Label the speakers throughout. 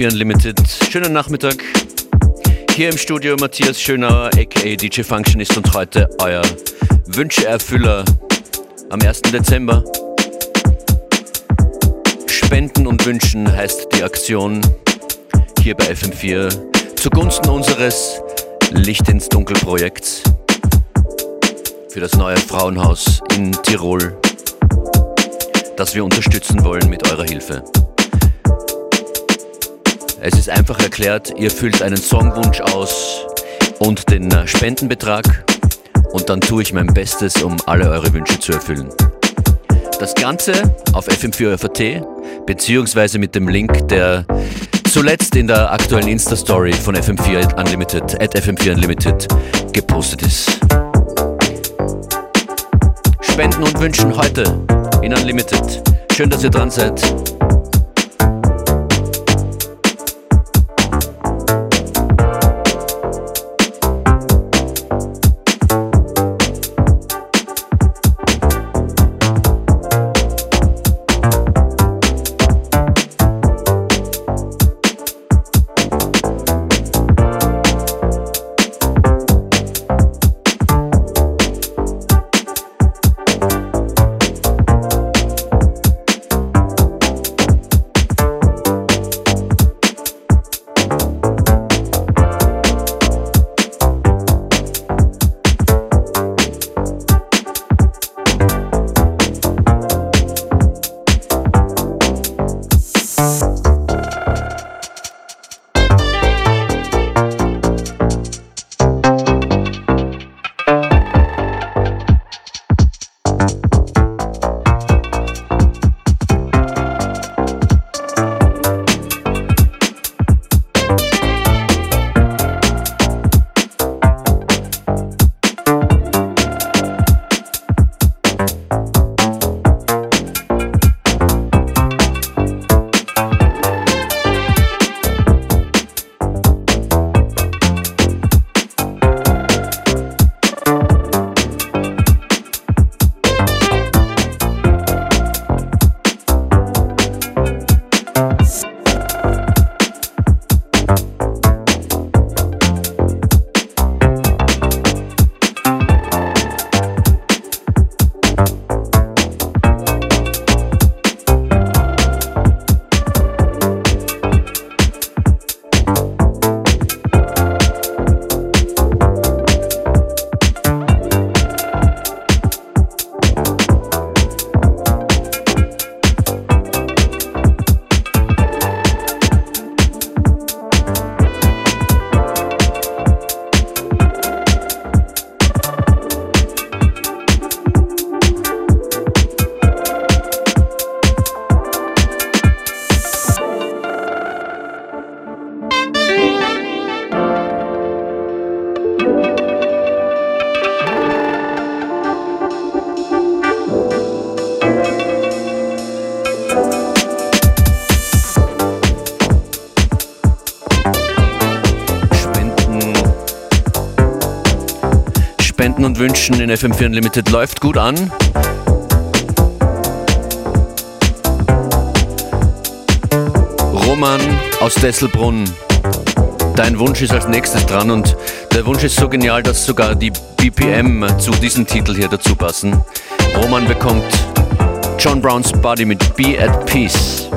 Speaker 1: Willkommen bei FM4 Unlimited. Schönen Nachmittag. Hier im Studio Matthias Schönauer, aka DJ Functionist und heute euer Wünscheerfüller am 1. Dezember. Spenden und Wünschen heißt die Aktion hier bei FM4 zugunsten unseres Licht ins Dunkel Projekts für das neue Frauenhaus in Tirol, das wir unterstützen wollen mit eurer Hilfe. Es ist einfach erklärt, ihr füllt einen Songwunsch aus und den äh, Spendenbetrag und dann tue ich mein Bestes, um alle eure Wünsche zu erfüllen. Das Ganze auf FM4FAT beziehungsweise mit dem Link, der zuletzt in der aktuellen Insta-Story von FM4 Unlimited, at FM4 Unlimited gepostet ist. Spenden und Wünschen heute in Unlimited. Schön, dass ihr dran seid. Wünschen in FM4 Unlimited läuft gut an. Roman aus Desselbrunn, dein Wunsch ist als nächstes dran und der Wunsch ist so genial, dass sogar die BPM zu diesem Titel hier dazu passen. Roman bekommt John Browns Body mit Be at Peace.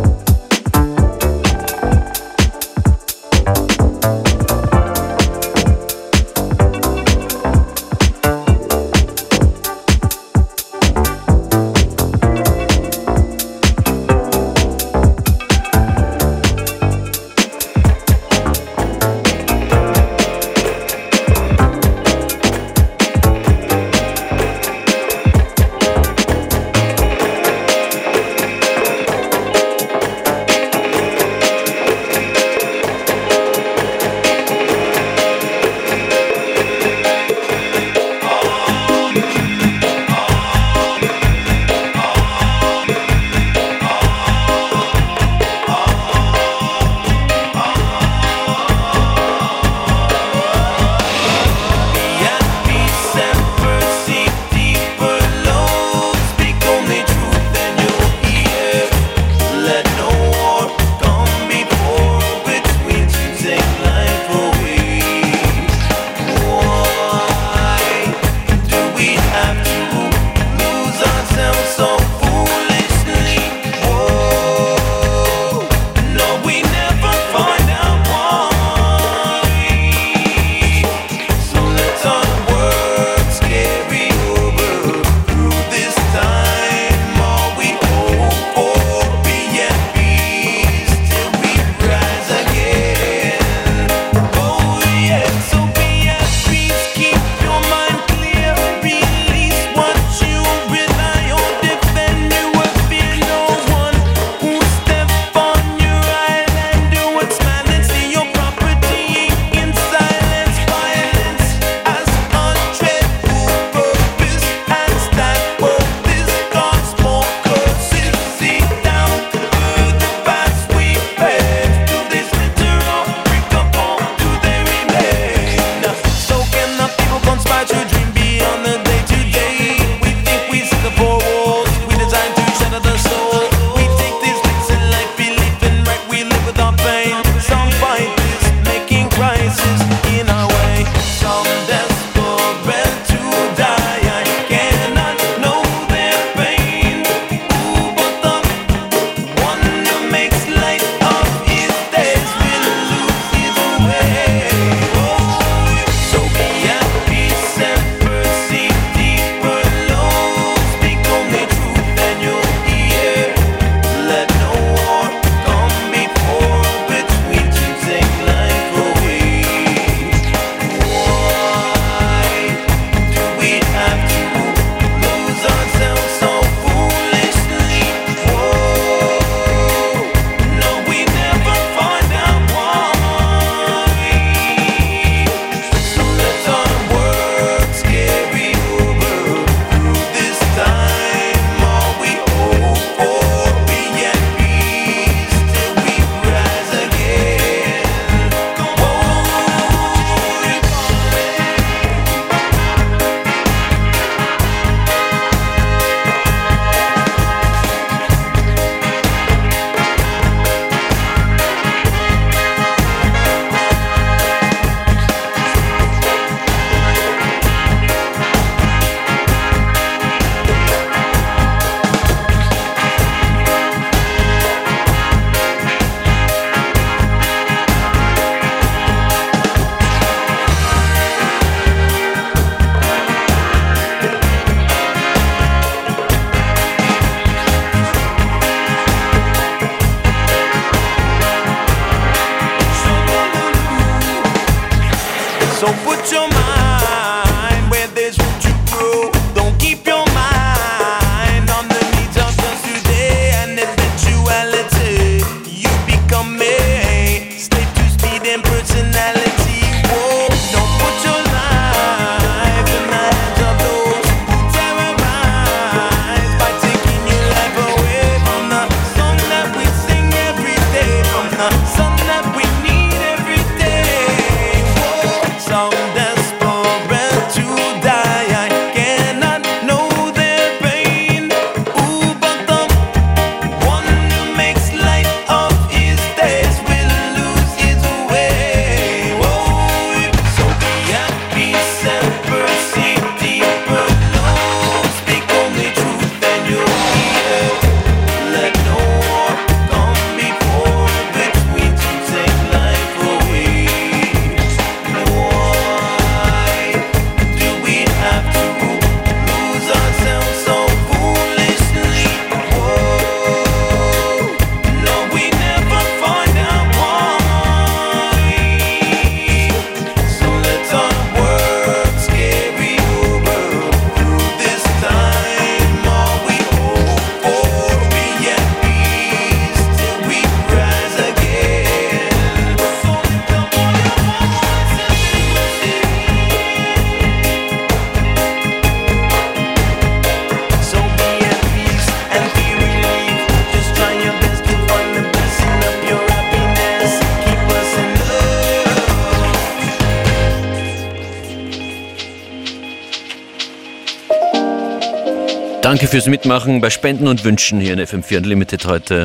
Speaker 1: Danke fürs Mitmachen bei Spenden und Wünschen hier in FM4 Unlimited heute.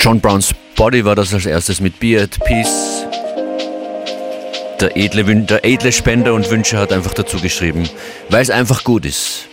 Speaker 1: John Browns Body war das als erstes mit Be at Peace. Der edle, der edle Spender und Wünscher hat einfach dazu geschrieben, weil es einfach gut ist.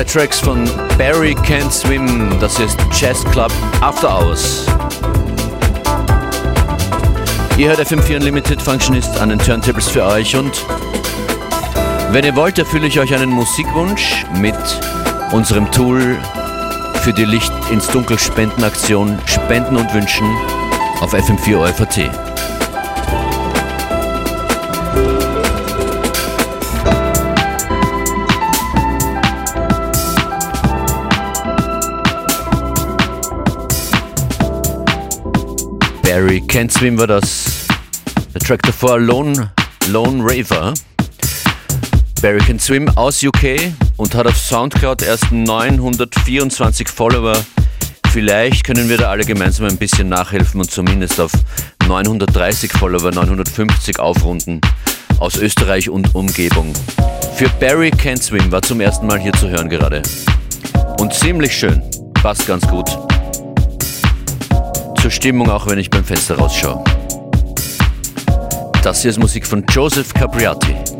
Speaker 1: Zwei Tracks von Barry Can't Swim, das ist Jazz Club After Hours. Ihr hört FM4 Unlimited Functionist an den Turntables für euch und wenn ihr wollt, erfülle ich euch einen Musikwunsch mit unserem Tool für die Licht ins Dunkel Spendenaktion Spenden und Wünschen auf FM4 OFAT. Barry Can't Swim war das. Der Track davor Lone, Lone Raver. Barry Can Swim aus UK und hat auf Soundcloud erst 924 Follower. Vielleicht können wir da alle gemeinsam ein bisschen nachhelfen und zumindest auf 930 Follower, 950 aufrunden aus Österreich und Umgebung. Für Barry Can Swim war zum ersten Mal hier zu hören gerade. Und ziemlich schön. Passt ganz gut zur Stimmung, auch wenn ich beim Fenster rausschaue. Das hier ist Musik von Joseph Capriati.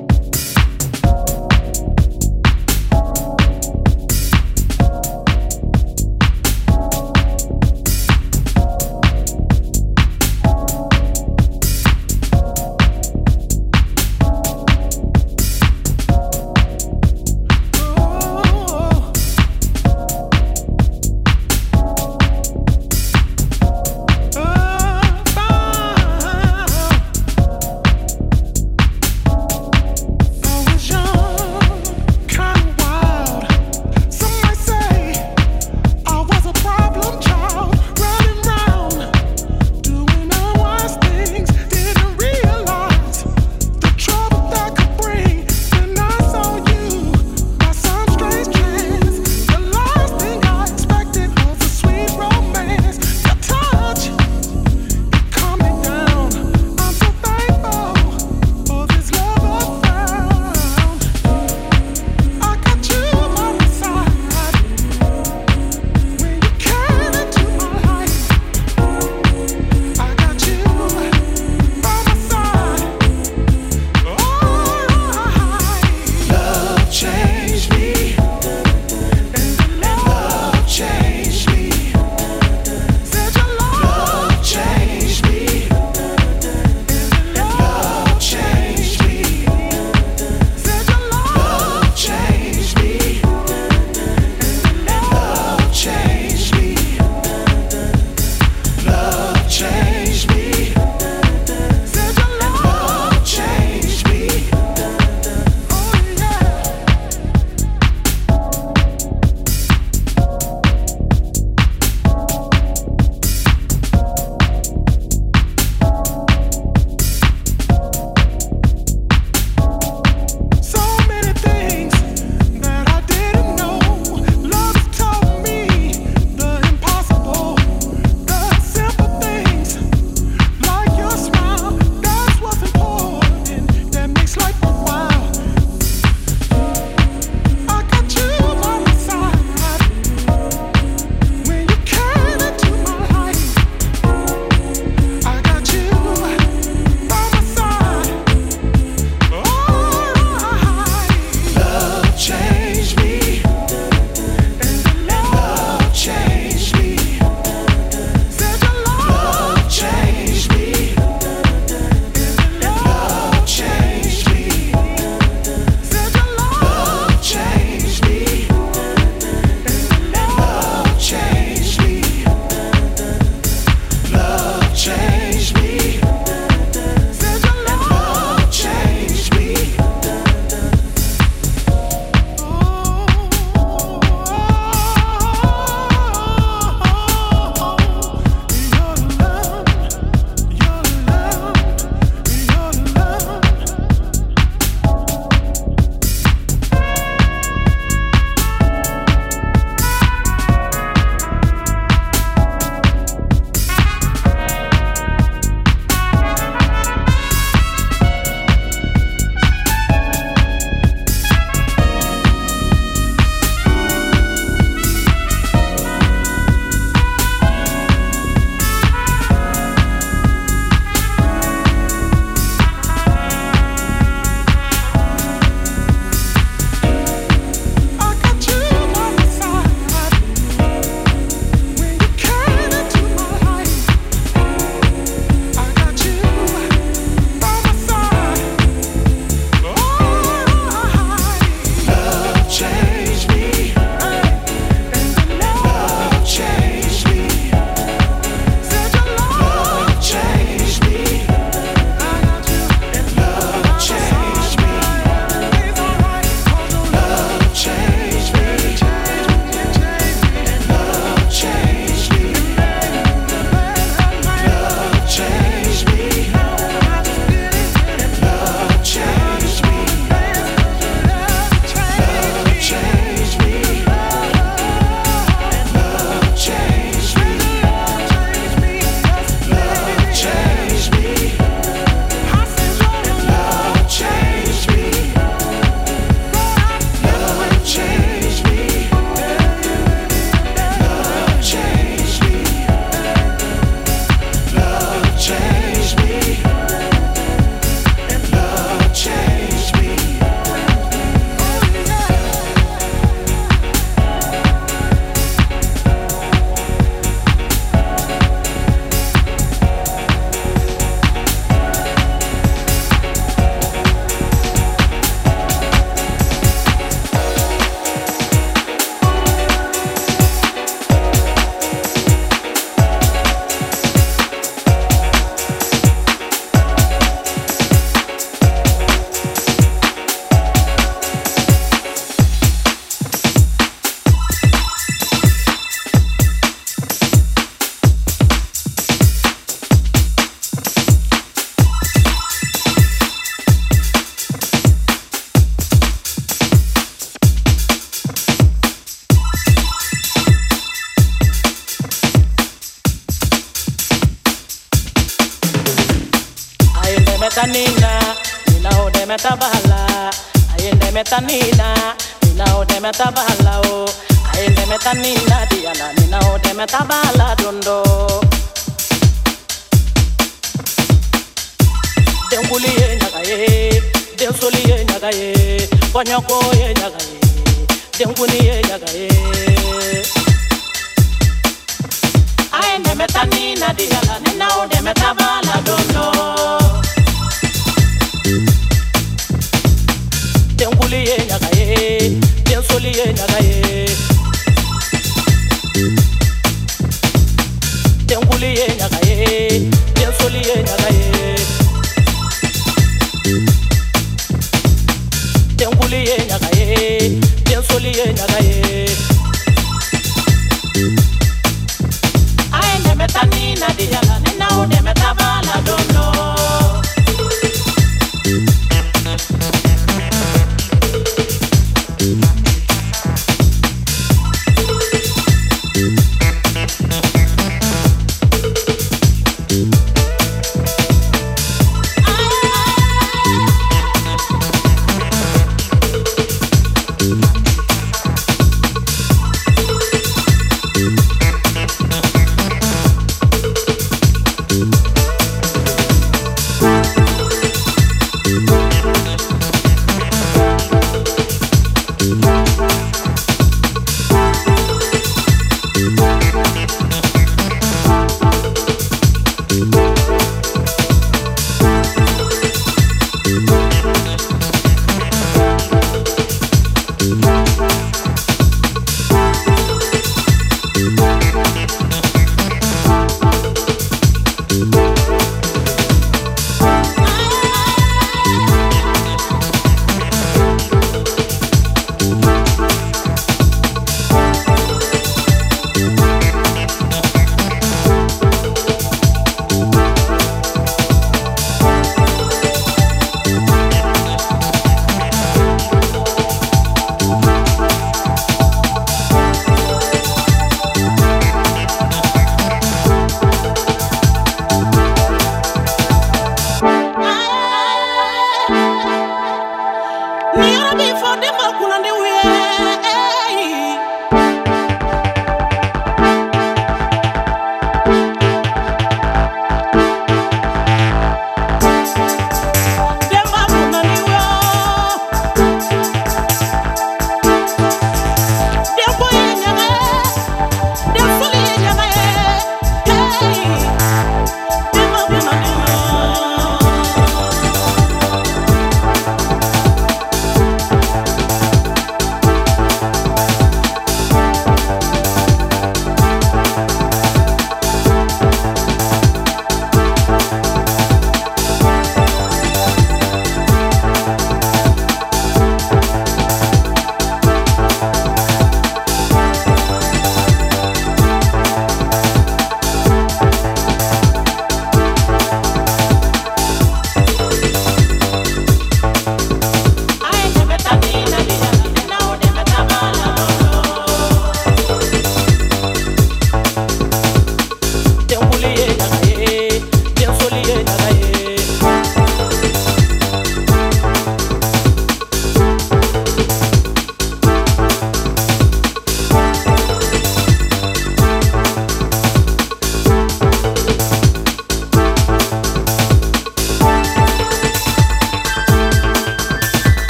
Speaker 2: de me trabaja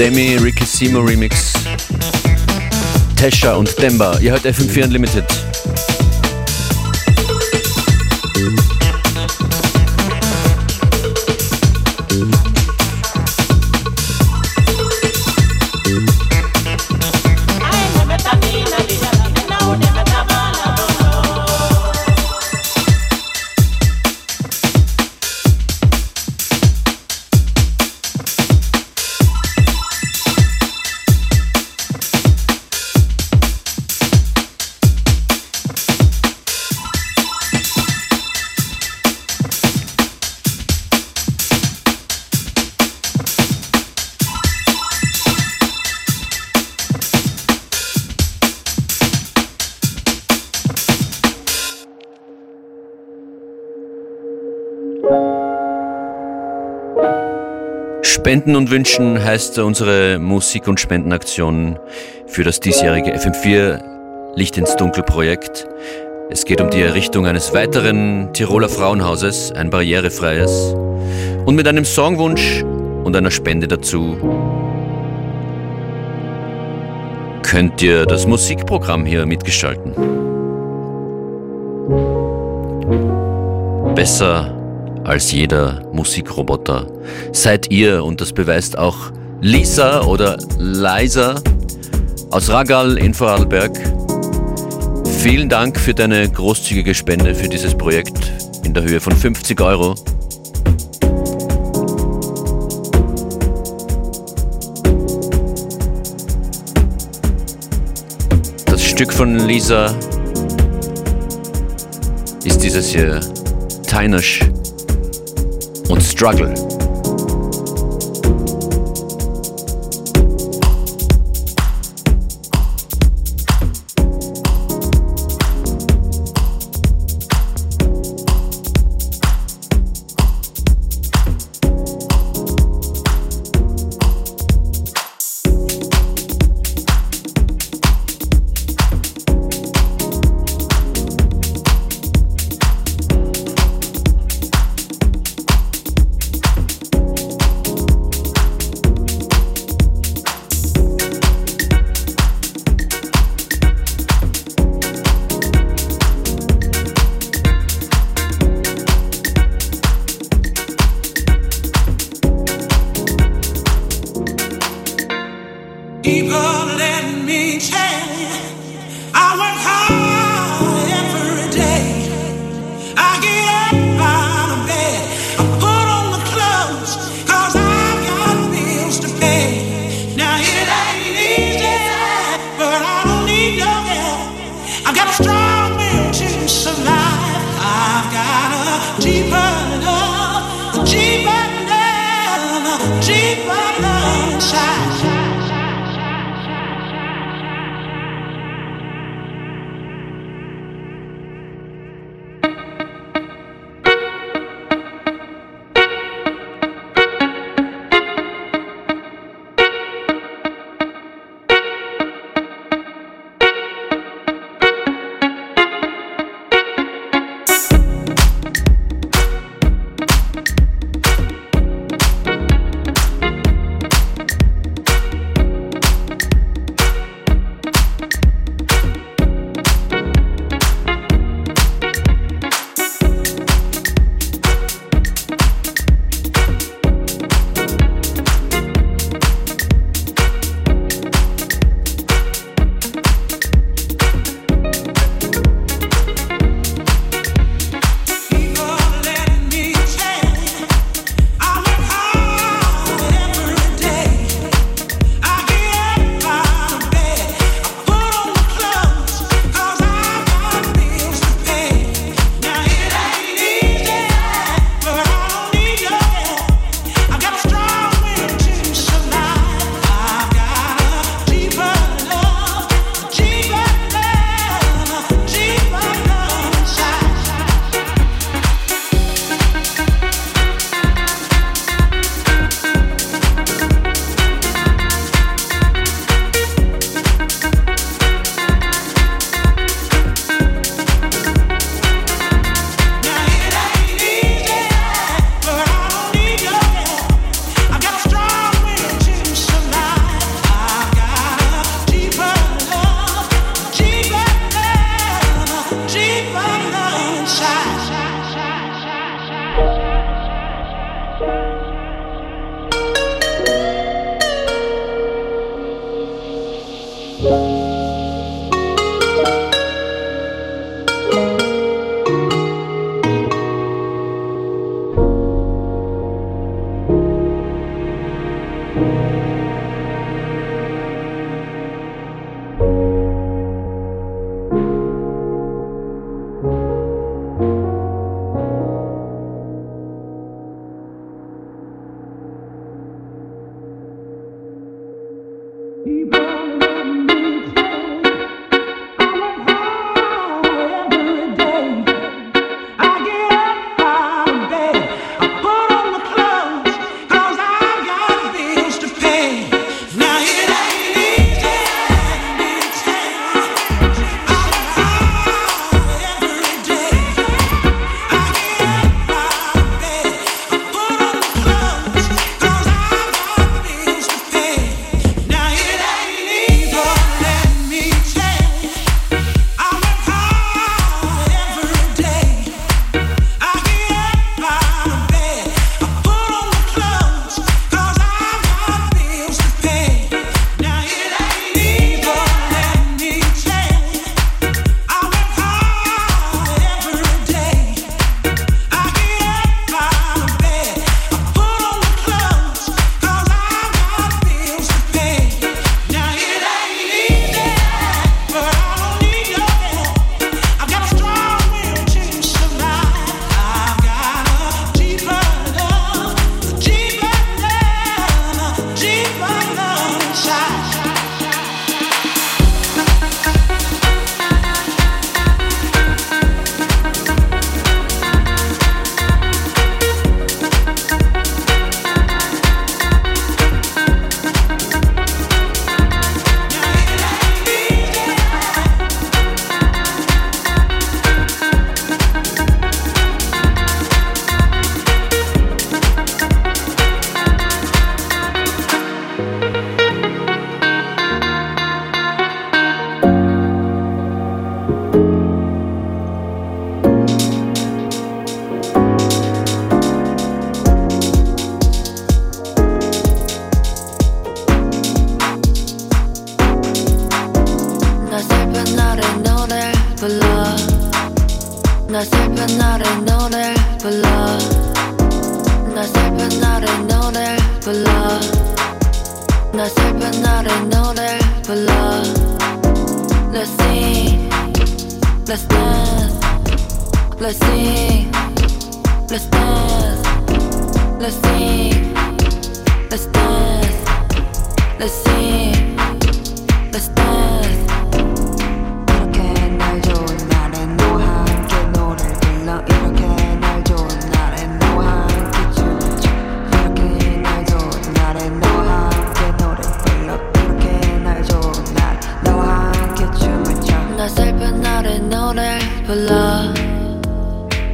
Speaker 1: Demi Ricky Simo Remix. Tesha und Demba. Ihr hört FM4 Unlimited. Spenden und Wünschen heißt unsere Musik- und Spendenaktion für das diesjährige FM4 Licht ins Dunkel Projekt. Es geht um die Errichtung eines weiteren Tiroler Frauenhauses, ein barrierefreies. Und mit einem Songwunsch und einer Spende dazu könnt ihr das Musikprogramm hier mitgestalten. Besser als jeder Musikroboter. Seid ihr, und das beweist auch Lisa oder Liza aus Ragal in Vorarlberg. Vielen Dank für deine großzügige Spende für dieses Projekt in der Höhe von 50 Euro. Das Stück von Lisa ist dieses hier, Teinisch und Struggle.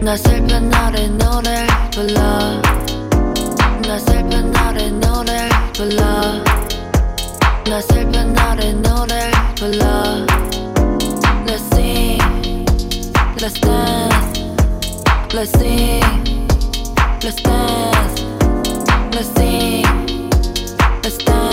Speaker 3: 나 슬픈 날에 노래 불러. 나 슬픈 날에 노래 불러. 나 슬픈 날에 노래 불러. Let's sing Let's dance Let's sing Let's dance Let's sing Let's dance.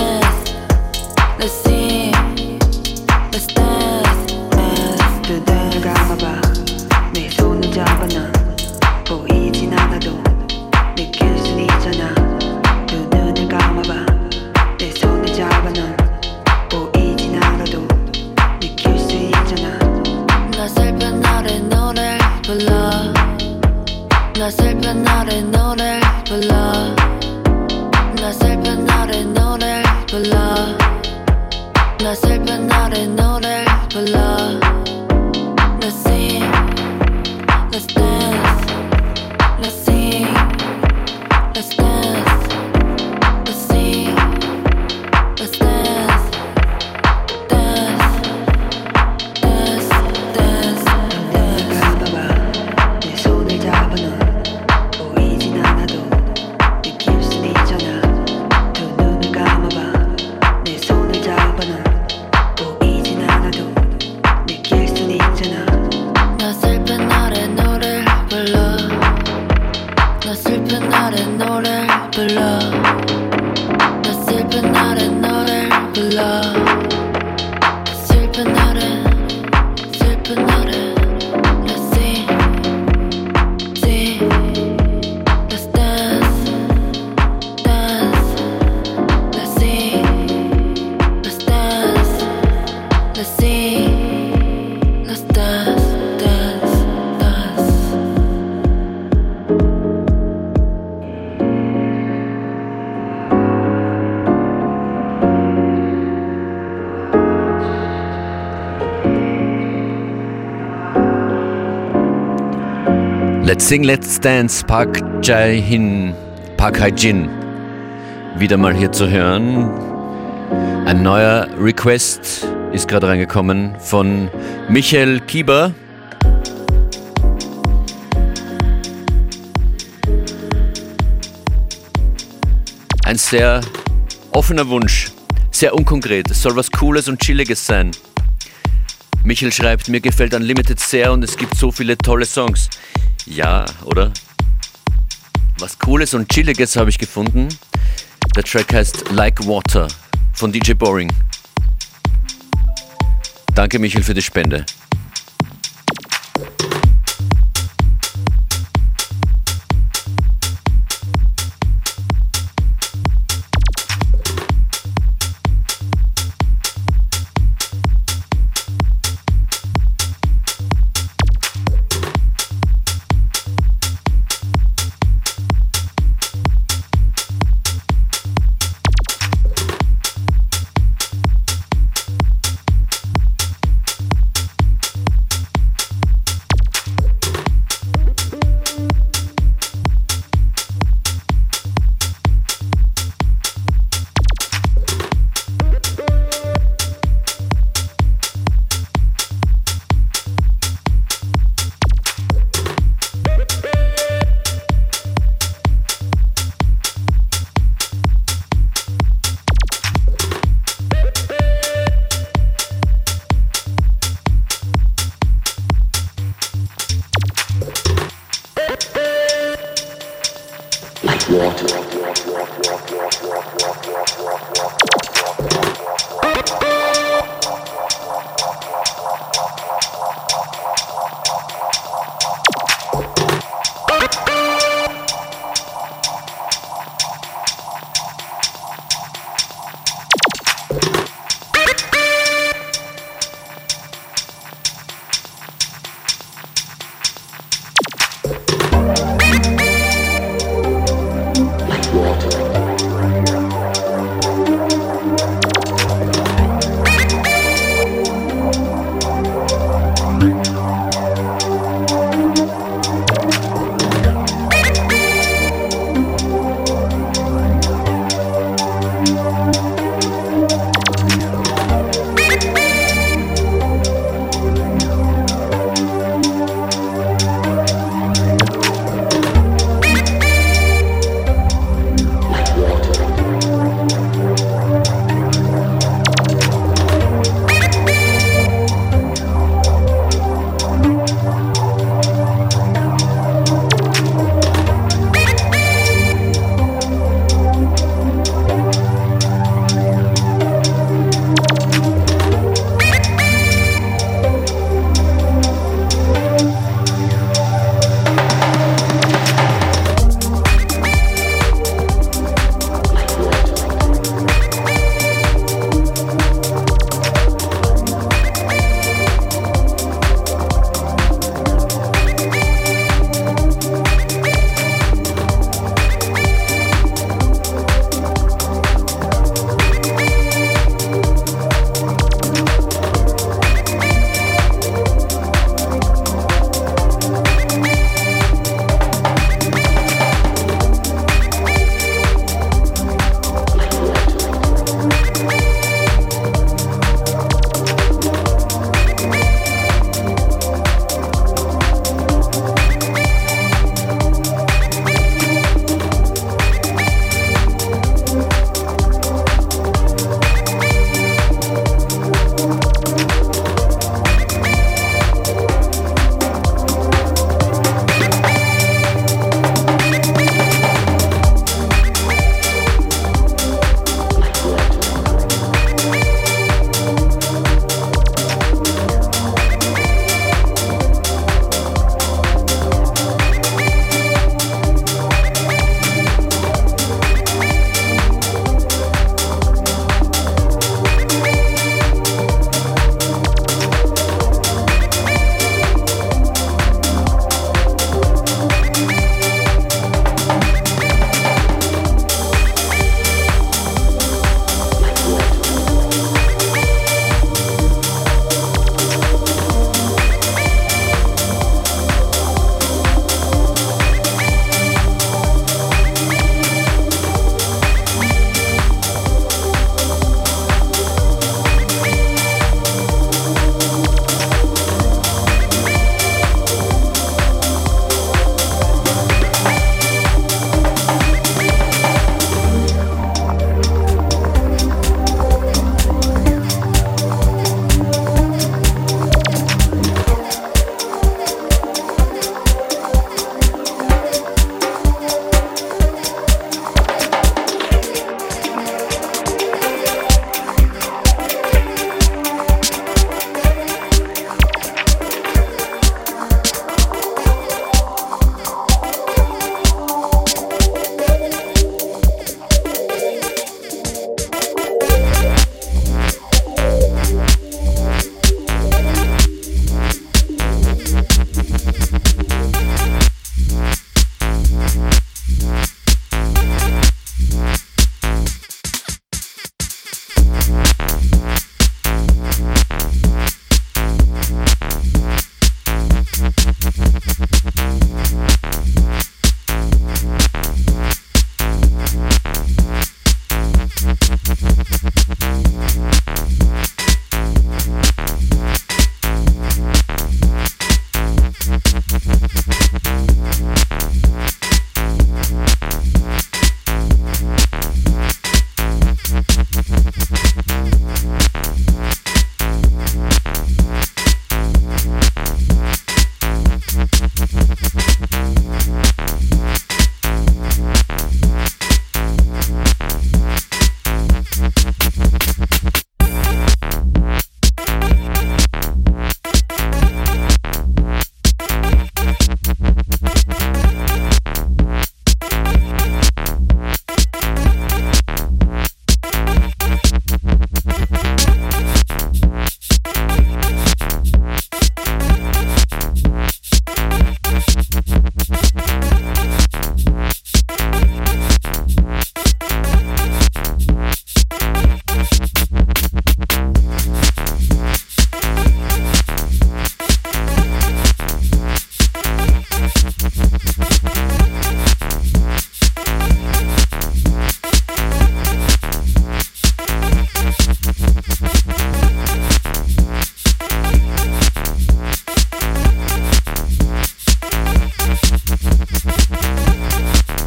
Speaker 3: Love. Sing Let's Dance
Speaker 1: Park Jai Hin, Park Hai Jin. Wieder mal hier zu hören. Ein neuer Request ist gerade reingekommen von Michael Kieber. Ein sehr offener Wunsch, sehr unkonkret. Es soll was Cooles und Chilliges sein. Michael schreibt, mir gefällt Unlimited sehr und es gibt so viele tolle Songs. Ja, oder? Was Cooles und Chilliges habe ich gefunden. Der Track heißt Like Water von DJ Boring. Danke, Michael, für die Spende.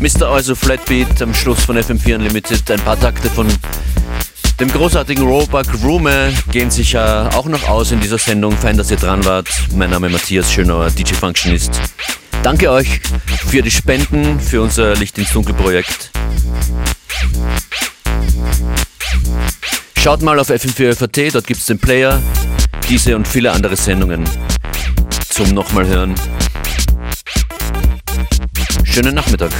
Speaker 1: Mr. Also Flatbeat am Schluss von FM4 Unlimited. Ein paar Takte von dem großartigen Roebuck Rume gehen sich ja auch noch aus in dieser Sendung. Fein, dass ihr dran wart. Mein Name ist Matthias Schönauer, DJ Functionist. Danke euch für die Spenden für unser Licht ins Dunkel Projekt. Schaut mal auf FM4FAT, dort gibt es den Player, diese und viele andere Sendungen zum nochmal hören. Schönen Nachmittag.